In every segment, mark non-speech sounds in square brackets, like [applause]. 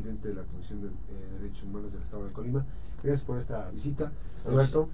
presidente de la Comisión de eh, Derechos Humanos del Estado de Colima. Gracias por esta visita, Alberto.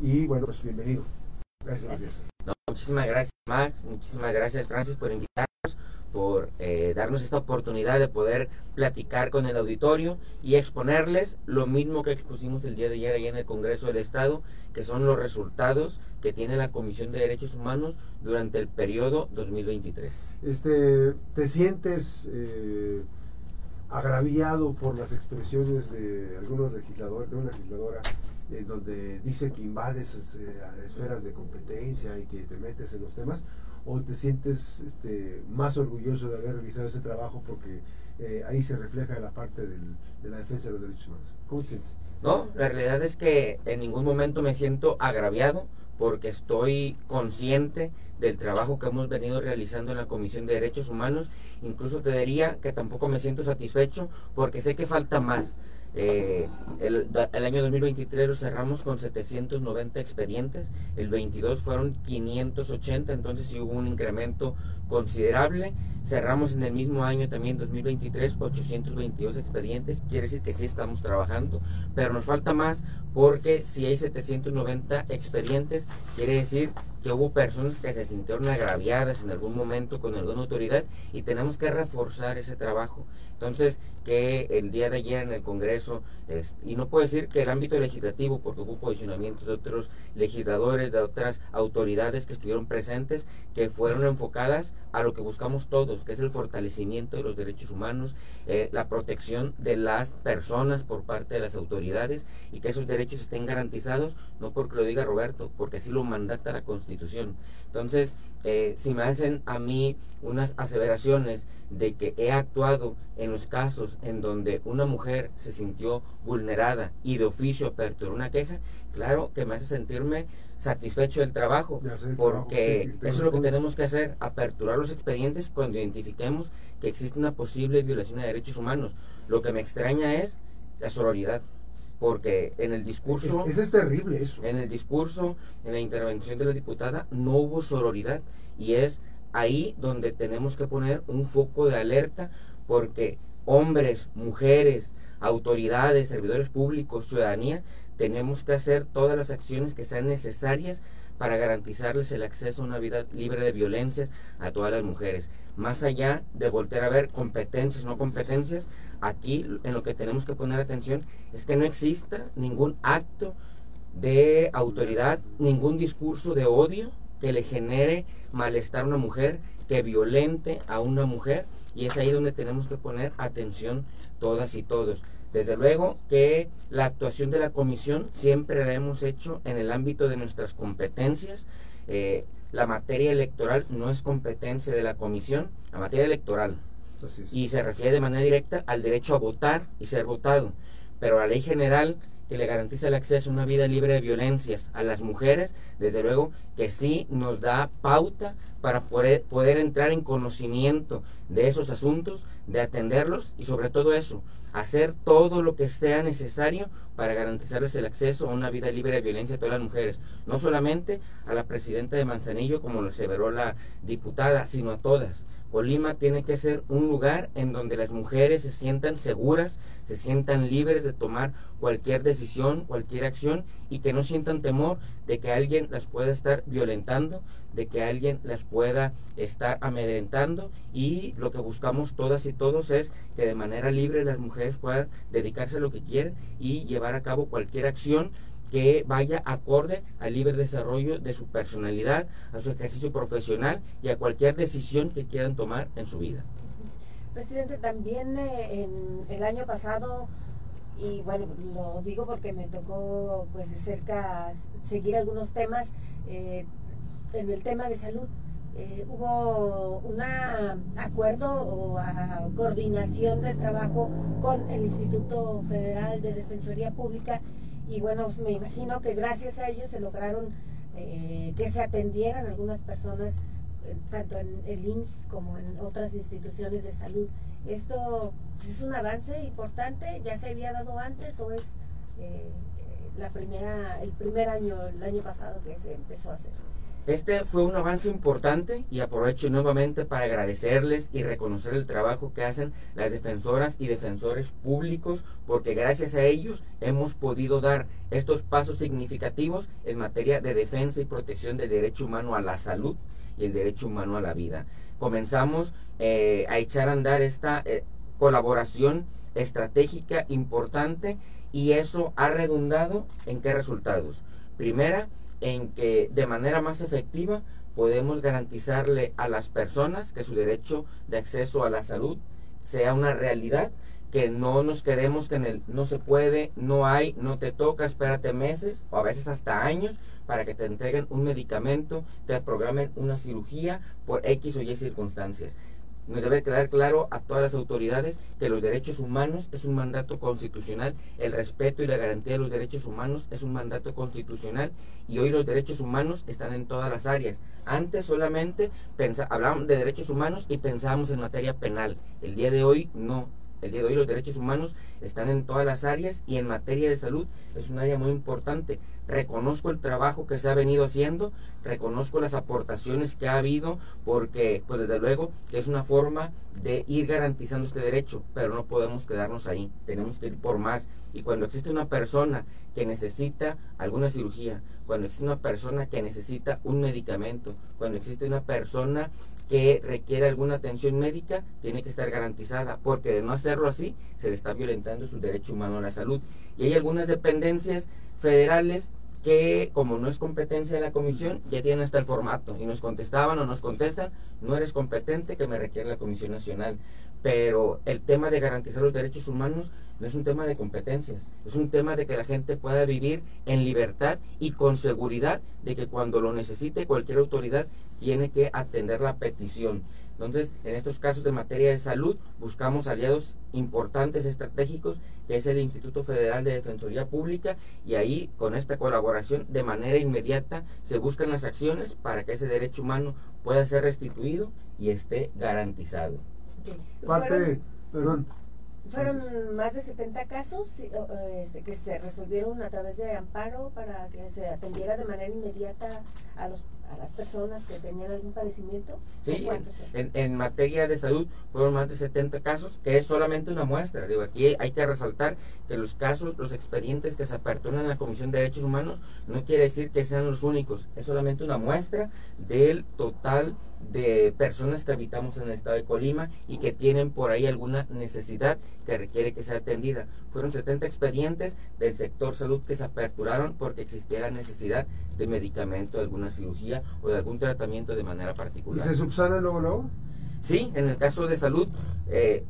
Y bueno, pues bienvenido. Gracias, gracias. muchísimas gracias, Max. Muchísimas gracias, Francis, por invitarnos, por eh, darnos esta oportunidad de poder platicar con el auditorio y exponerles lo mismo que expusimos el día de ayer ahí en el Congreso del Estado, que son los resultados que tiene la Comisión de Derechos Humanos durante el periodo 2023. Este, ¿Te sientes eh, agraviado por las expresiones de algunos legisladores, de una legisladora, en donde dice que invades eh, esferas de competencia y que te metes en los temas? ¿O te sientes este, más orgulloso de haber realizado ese trabajo porque eh, ahí se refleja la parte de la defensa de los derechos humanos? ¿Cómo? No, la realidad es que en ningún momento me siento agraviado porque estoy consciente del trabajo que hemos venido realizando en la Comisión de Derechos Humanos. Incluso te diría que tampoco me siento satisfecho porque sé que falta más. Eh, el, el, año 2023 lo cerramos con 790 expedientes, el 22 fueron 580, entonces sí hubo un incremento considerable. Cerramos en el mismo año también 2023 822 expedientes, quiere decir que sí estamos trabajando, pero nos falta más porque si hay 790 expedientes, quiere decir que hubo personas que se sintieron agraviadas en algún momento con alguna autoridad y tenemos que reforzar ese trabajo. Entonces, que el día de ayer en el Congreso, y no puedo decir que el ámbito legislativo, porque hubo posicionamientos de otros legisladores, de otras autoridades que estuvieron presentes, que fueron enfocadas a lo que buscamos todos, que es el fortalecimiento de los derechos humanos, eh, la protección de las personas por parte de las autoridades y que esos derechos estén garantizados, no porque lo diga Roberto, porque así lo mandata la Constitución. Entonces, eh, si me hacen a mí unas aseveraciones de que he actuado en los casos en donde una mujer se sintió vulnerada y de oficio aperturó una queja, claro que me hace sentirme satisfecho del trabajo, porque eso es lo que tenemos que hacer, aperturar los expedientes cuando identifiquemos que existe una posible violación de derechos humanos. Lo que me extraña es la sororidad porque en el discurso... Es, es terrible eso. En el discurso, en la intervención de la diputada, no hubo sororidad y es ahí donde tenemos que poner un foco de alerta porque hombres, mujeres, autoridades, servidores públicos, ciudadanía, tenemos que hacer todas las acciones que sean necesarias para garantizarles el acceso a una vida libre de violencias a todas las mujeres. Más allá de volver a ver competencias, no competencias, aquí en lo que tenemos que poner atención es que no exista ningún acto de autoridad, ningún discurso de odio que le genere malestar a una mujer, que violente a una mujer, y es ahí donde tenemos que poner atención todas y todos. Desde luego que la actuación de la comisión siempre la hemos hecho en el ámbito de nuestras competencias. Eh, la materia electoral no es competencia de la comisión, la materia electoral. Y se refiere de manera directa al derecho a votar y ser votado. Pero la ley general que le garantiza el acceso a una vida libre de violencias a las mujeres, desde luego que sí nos da pauta para poder, poder entrar en conocimiento de esos asuntos, de atenderlos y sobre todo eso, hacer todo lo que sea necesario para garantizarles el acceso a una vida libre de violencia a todas las mujeres, no solamente a la presidenta de Manzanillo, como lo aseveró la diputada, sino a todas. Colima tiene que ser un lugar en donde las mujeres se sientan seguras, se sientan libres de tomar cualquier decisión, cualquier acción y que no sientan temor de que alguien las pueda estar violentando, de que alguien las pueda estar amedrentando y lo que buscamos todas y todos es que de manera libre las mujeres puedan dedicarse a lo que quieren y llevar a cabo cualquier acción que vaya acorde al libre desarrollo de su personalidad, a su ejercicio profesional y a cualquier decisión que quieran tomar en su vida. Presidente, también eh, el año pasado, y bueno, lo digo porque me tocó pues de cerca seguir algunos temas, eh, en el tema de salud, eh, hubo un acuerdo o coordinación de trabajo con el Instituto Federal de Defensoría Pública y bueno, me imagino que gracias a ellos se lograron eh, que se atendieran algunas personas, eh, tanto en el IMSS como en otras instituciones de salud. ¿Esto es un avance importante? ¿Ya se había dado antes o es eh, la primera, el primer año, el año pasado que se empezó a hacer? Este fue un avance importante y aprovecho nuevamente para agradecerles y reconocer el trabajo que hacen las defensoras y defensores públicos porque gracias a ellos hemos podido dar estos pasos significativos en materia de defensa y protección del derecho humano a la salud y el derecho humano a la vida. Comenzamos eh, a echar a andar esta eh, colaboración estratégica importante y eso ha redundado en qué resultados. Primera, en que de manera más efectiva podemos garantizarle a las personas que su derecho de acceso a la salud sea una realidad, que no nos quedemos que en el no se puede, no hay, no te toca, espérate meses o a veces hasta años para que te entreguen un medicamento, te programen una cirugía por X o Y circunstancias. Nos debe quedar claro a todas las autoridades que los derechos humanos es un mandato constitucional, el respeto y la garantía de los derechos humanos es un mandato constitucional y hoy los derechos humanos están en todas las áreas. Antes solamente hablábamos de derechos humanos y pensábamos en materia penal. El día de hoy no. El día de hoy los derechos humanos están en todas las áreas y en materia de salud es un área muy importante. Reconozco el trabajo que se ha venido haciendo, reconozco las aportaciones que ha habido, porque pues desde luego es una forma de ir garantizando este derecho, pero no podemos quedarnos ahí, tenemos que ir por más. Y cuando existe una persona que necesita alguna cirugía, cuando existe una persona que necesita un medicamento, cuando existe una persona que requiere alguna atención médica tiene que estar garantizada, porque de no hacerlo así se le está violentando su derecho humano a la salud. Y hay algunas dependencias federales que como no es competencia de la comisión, ya tienen hasta el formato y nos contestaban o nos contestan, no eres competente que me requiere la Comisión Nacional. Pero el tema de garantizar los derechos humanos no es un tema de competencias, es un tema de que la gente pueda vivir en libertad y con seguridad de que cuando lo necesite cualquier autoridad tiene que atender la petición. Entonces, en estos casos de materia de salud, buscamos aliados importantes, estratégicos, que es el Instituto Federal de Defensoría Pública, y ahí, con esta colaboración, de manera inmediata, se buscan las acciones para que ese derecho humano pueda ser restituido y esté garantizado. Parte, perdón, fueron más de 70 casos este, que se resolvieron a través de amparo para que se atendiera de manera inmediata a, los, a las personas que tenían algún padecimiento. Sí, en, en, materia de salud fueron más de 70 casos, que es solamente una muestra. Digo, aquí hay que resaltar que los casos, los expedientes que se aperturan en la Comisión de Derechos Humanos no quiere decir que sean los únicos, es solamente una muestra del total de personas que habitamos en el estado de Colima y que tienen por ahí alguna necesidad que requiere que sea atendida. Fueron 70 expedientes del sector salud que se aperturaron porque existiera necesidad de medicamento, de alguna cirugía o de algún tratamiento de manera particular. ¿Y se subsana luego luego? Sí, en el caso de salud eh,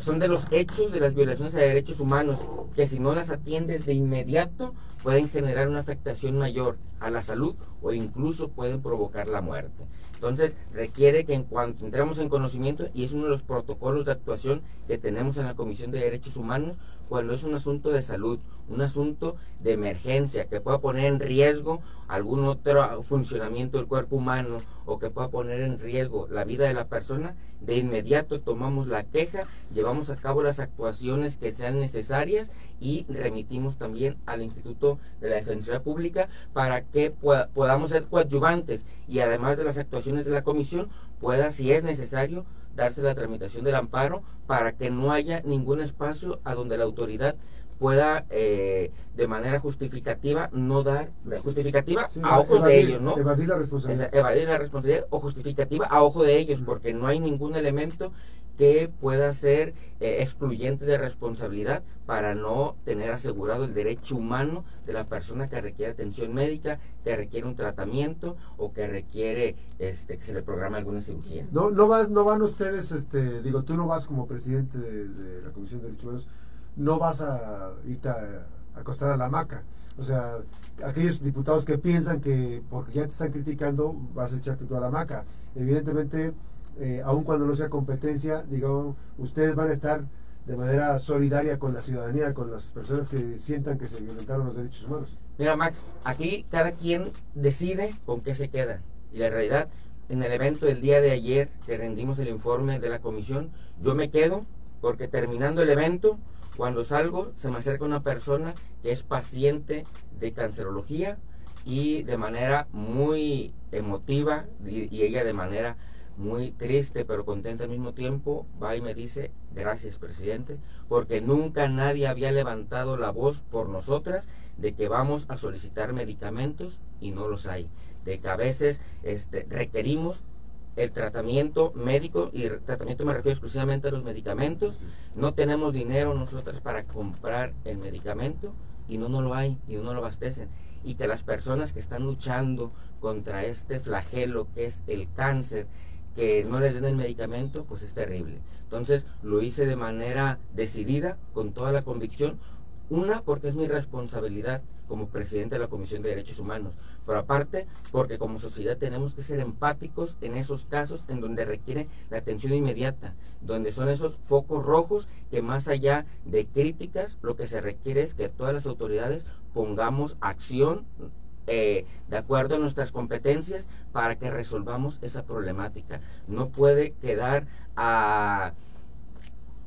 son de los hechos de las violaciones a derechos humanos que si no las atiendes de inmediato pueden generar una afectación mayor a la salud o incluso pueden provocar la muerte. Entonces requiere que en cuanto entremos en conocimiento, y es uno de los protocolos de actuación que tenemos en la Comisión de Derechos Humanos, cuando es un asunto de salud, un asunto de emergencia que pueda poner en riesgo algún otro funcionamiento del cuerpo humano o que pueda poner en riesgo la vida de la persona, de inmediato tomamos la queja, llevamos a cabo las actuaciones que sean necesarias y remitimos también al Instituto de la Defensoría Pública para que podamos ser coadyuvantes y además de las actuaciones de la comisión pueda, si es necesario, darse la tramitación del amparo para que no haya ningún espacio a donde la autoridad pueda eh, de manera justificativa no dar la justificativa a ojos de ellos, ¿no? Evadir la responsabilidad. evadir la responsabilidad o justificativa a ojo de ellos, porque no hay ningún elemento que pueda ser eh, excluyente de responsabilidad para no tener asegurado el derecho humano de la persona que requiere atención médica, que requiere un tratamiento o que requiere este, que se le programe alguna cirugía. No, no, va, no van ustedes, este, digo, tú no vas como presidente de, la Comisión de Derechos Humanos, no vas a irte a, acostar a la hamaca. O sea, aquellos diputados que piensan que porque ya te están criticando vas a echarte toda la hamaca. Evidentemente eh, aun cuando no sea competencia, digamos, ustedes van a estar de manera solidaria con la ciudadanía, con las personas que sientan que se violentaron los derechos humanos. Mira, Max, aquí cada quien decide con qué se queda. Y la realidad, en el evento del día de ayer que rendimos el informe de la comisión, yo me quedo porque terminando el evento, cuando salgo, se me acerca una persona que es paciente de cancerología y de manera muy emotiva y ella de manera muy triste pero contenta al mismo tiempo, va y me dice, gracias presidente, porque nunca nadie había levantado la voz por nosotras de que vamos a solicitar medicamentos y no los hay, de que a veces este, requerimos el tratamiento médico y el tratamiento me refiero exclusivamente a los medicamentos, no tenemos dinero nosotras para comprar el medicamento y no nos lo hay y no lo abastecen y que las personas que están luchando contra este flagelo que es el cáncer que no les den el medicamento, pues es terrible. Entonces lo hice de manera decidida, con toda la convicción. Una, porque es mi responsabilidad como presidente de la Comisión de Derechos Humanos, pero aparte, porque como sociedad tenemos que ser empáticos en esos casos en donde requiere la atención inmediata, donde son esos focos rojos que más allá de críticas, lo que se requiere es que todas las autoridades pongamos acción eh, de acuerdo a nuestras competencias para que resolvamos esa problemática. No puede quedar a,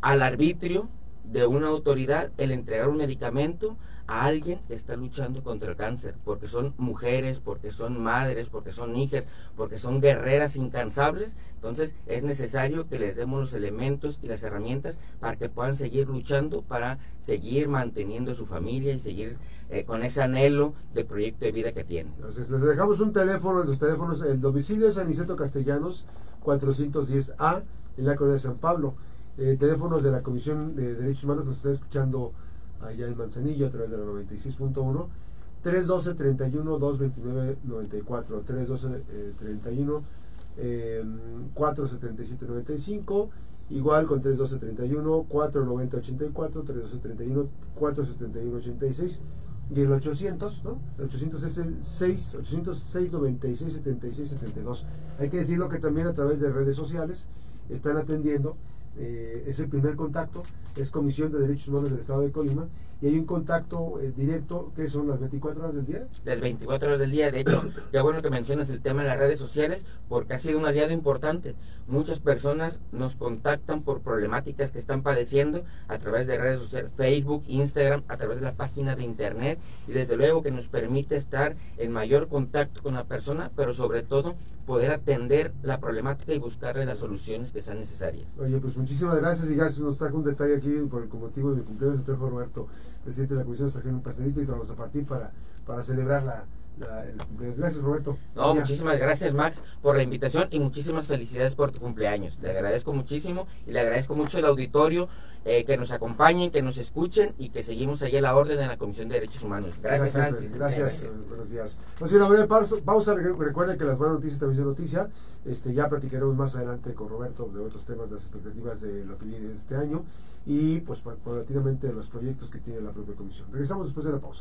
al arbitrio de una autoridad el entregar un medicamento a alguien que está luchando contra el cáncer, porque son mujeres, porque son madres, porque son hijas, porque son guerreras incansables. Entonces es necesario que les demos los elementos y las herramientas para que puedan seguir luchando, para seguir manteniendo su familia y seguir eh, con ese anhelo de proyecto de vida que tienen. Entonces les dejamos un teléfono, los teléfonos, el domicilio es Aniceto Castellanos, 410A, en la colonia de San Pablo. Eh, teléfonos de la Comisión de Derechos Humanos nos está escuchando allá en Manzanillo a través de la 96.1 312 31 229 94 312 31 477 95 igual con 312 31 490 84 312 31 471 86 y el 800, ¿no? El 800 es el 6, 806 96 76 72. Hay que decirlo que también a través de redes sociales están atendiendo eh, es el primer contacto, es Comisión de Derechos Humanos del Estado de Colima, y hay un contacto eh, directo que son las 24 horas del día. Las 24 horas del día, de hecho, [clears throat] ya bueno que mencionas el tema de las redes sociales, porque ha sido un aliado importante. Muchas personas nos contactan por problemáticas que están padeciendo a través de redes sociales, Facebook, Instagram, a través de la página de Internet, y desde luego que nos permite estar en mayor contacto con la persona, pero sobre todo poder atender la problemática y buscarle las soluciones que sean necesarias. Oye, pues muchísimas gracias y gracias. Nos trajo un detalle aquí por el motivo de mi cumpleaños. Nos trajo Roberto, presidente de la comisión, nos trajeron un pastelito y vamos a partir para, para celebrar la, Gracias, Roberto. No, muchísimas gracias, Max, por la invitación y muchísimas felicidades por tu cumpleaños. Le agradezco muchísimo y le agradezco mucho el auditorio eh, que nos acompañen, que nos escuchen y que seguimos allí a la orden de la Comisión de Derechos Humanos. Gracias, Gracias, gracias, buenos días. Pues una breve pausa, pausa, recuerden que las buenas noticias también son noticia. Este, ya platicaremos más adelante con Roberto de otros temas, las expectativas de lo que viene este año y pues paulatinamente los proyectos que tiene la propia comisión. Regresamos después de la pausa.